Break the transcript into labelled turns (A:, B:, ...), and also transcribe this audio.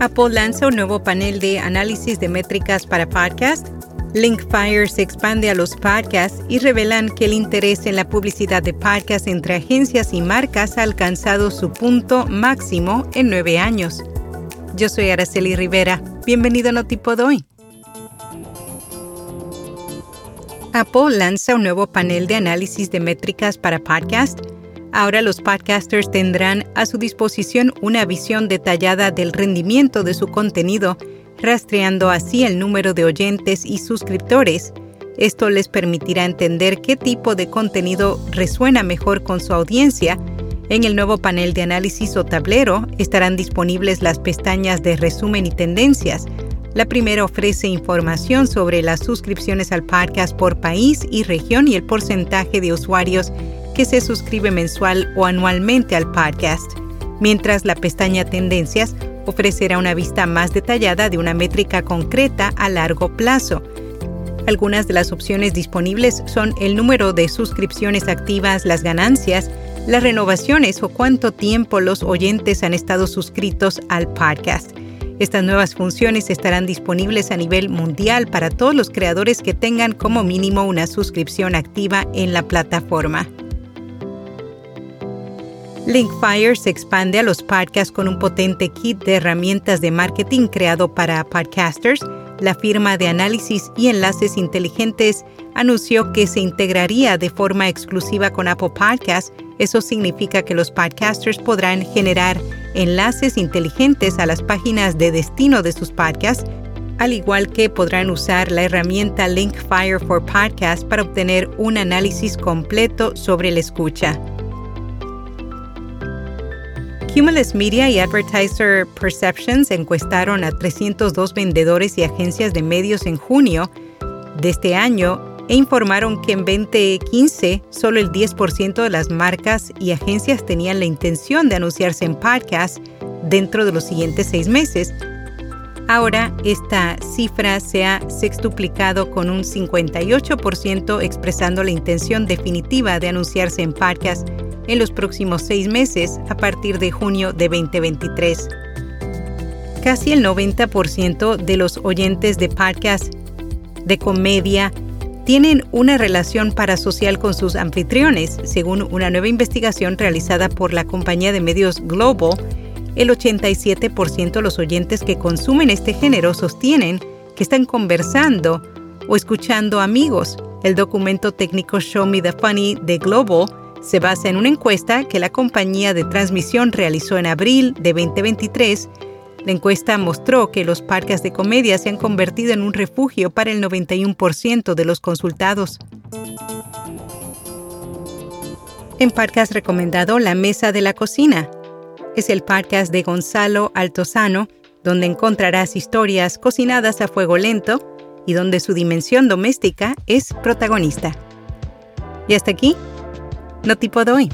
A: Apple lanza un nuevo panel de análisis de métricas para podcast. Linkfire se expande a los podcasts y revelan que el interés en la publicidad de podcasts entre agencias y marcas ha alcanzado su punto máximo en nueve años. Yo soy Araceli Rivera. Bienvenido a Notipod hoy. Apple lanza un nuevo panel de análisis de métricas para podcast Ahora los podcasters tendrán a su disposición una visión detallada del rendimiento de su contenido, rastreando así el número de oyentes y suscriptores. Esto les permitirá entender qué tipo de contenido resuena mejor con su audiencia. En el nuevo panel de análisis o tablero estarán disponibles las pestañas de resumen y tendencias. La primera ofrece información sobre las suscripciones al podcast por país y región y el porcentaje de usuarios que se suscribe mensual o anualmente al podcast, mientras la pestaña Tendencias ofrecerá una vista más detallada de una métrica concreta a largo plazo. Algunas de las opciones disponibles son el número de suscripciones activas, las ganancias, las renovaciones o cuánto tiempo los oyentes han estado suscritos al podcast. Estas nuevas funciones estarán disponibles a nivel mundial para todos los creadores que tengan como mínimo una suscripción activa en la plataforma. Linkfire se expande a los podcasts con un potente kit de herramientas de marketing creado para podcasters. La firma de análisis y enlaces inteligentes anunció que se integraría de forma exclusiva con Apple Podcasts. Eso significa que los podcasters podrán generar enlaces inteligentes a las páginas de destino de sus podcasts, al igual que podrán usar la herramienta Linkfire for Podcasts para obtener un análisis completo sobre la escucha. Cumulus Media y Advertiser Perceptions encuestaron a 302 vendedores y agencias de medios en junio de este año e informaron que en 2015 solo el 10% de las marcas y agencias tenían la intención de anunciarse en podcasts dentro de los siguientes seis meses. Ahora esta cifra se ha sextuplicado con un 58% expresando la intención definitiva de anunciarse en podcasts en los próximos seis meses a partir de junio de 2023. Casi el 90% de los oyentes de podcast de comedia tienen una relación parasocial con sus anfitriones, según una nueva investigación realizada por la compañía de medios Global. El 87% de los oyentes que consumen este género sostienen que están conversando o escuchando amigos. El documento técnico Show Me the Funny de Global se basa en una encuesta que la compañía de transmisión realizó en abril de 2023. La encuesta mostró que los parques de comedia se han convertido en un refugio para el 91% de los consultados. En podcast recomendado La Mesa de la Cocina. Es el podcast de Gonzalo Altozano, donde encontrarás historias cocinadas a fuego lento y donde su dimensión doméstica es protagonista. Y hasta aquí no tipo de hoy.